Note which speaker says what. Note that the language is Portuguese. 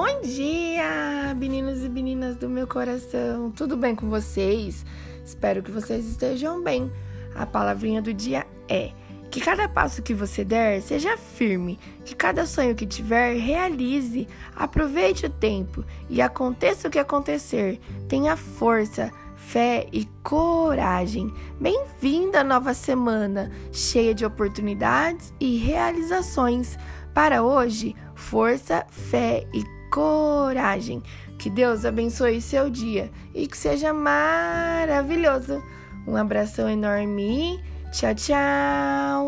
Speaker 1: Bom dia, meninos e meninas do meu coração. Tudo bem com vocês? Espero que vocês estejam bem. A palavrinha do dia é: que cada passo que você der seja firme, que cada sonho que tiver realize. Aproveite o tempo e aconteça o que acontecer. Tenha força, fé e coragem. Bem-vinda à nova semana, cheia de oportunidades e realizações. Para hoje, força, fé e coragem. Que Deus abençoe seu dia e que seja maravilhoso. Um abração enorme. Tchau, tchau.